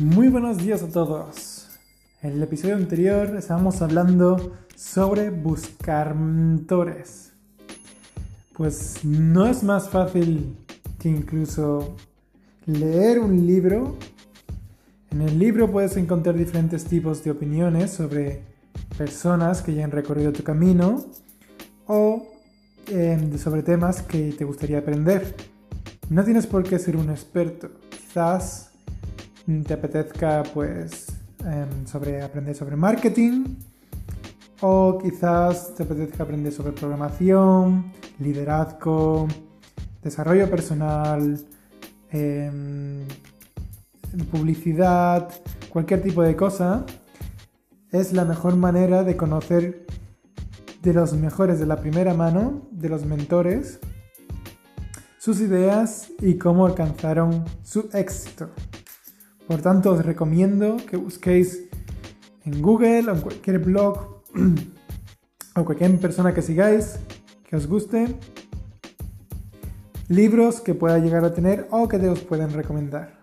Muy buenos días a todos. En el episodio anterior estábamos hablando sobre buscar mentores. Pues no es más fácil que incluso leer un libro. En el libro puedes encontrar diferentes tipos de opiniones sobre personas que ya han recorrido tu camino o em, sobre temas que te gustaría aprender. No tienes por qué ser un experto. Quizás te apetezca pues em, sobre aprender sobre marketing o quizás te apetezca aprender sobre programación, liderazgo, desarrollo personal, em, publicidad, cualquier tipo de cosa, es la mejor manera de conocer de los mejores de la primera mano, de los mentores, sus ideas y cómo alcanzaron su éxito. Por tanto, os recomiendo que busquéis en Google o en cualquier blog o cualquier persona que sigáis que os guste libros que pueda llegar a tener o que os pueden recomendar.